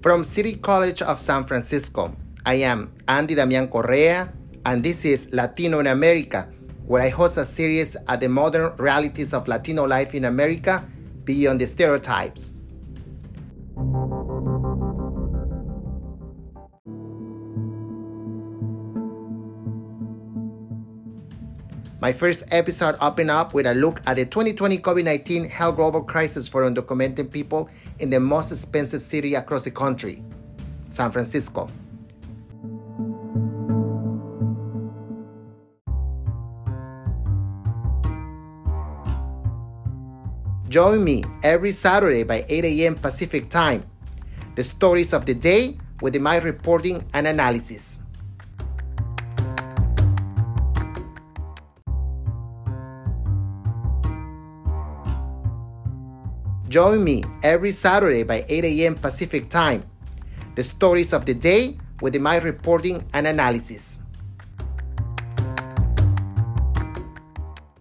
From City College of San Francisco, I am Andy Damian Correa, and this is Latino in America, where I host a series at the modern realities of Latino life in America beyond the stereotypes. My first episode opened up with a look at the 2020 COVID 19 health global crisis for undocumented people in the most expensive city across the country, San Francisco. Join me every Saturday by 8 a.m. Pacific Time. The stories of the day with my reporting and analysis. Join me every Saturday by 8 a.m. Pacific Time. The stories of the day with my reporting and analysis.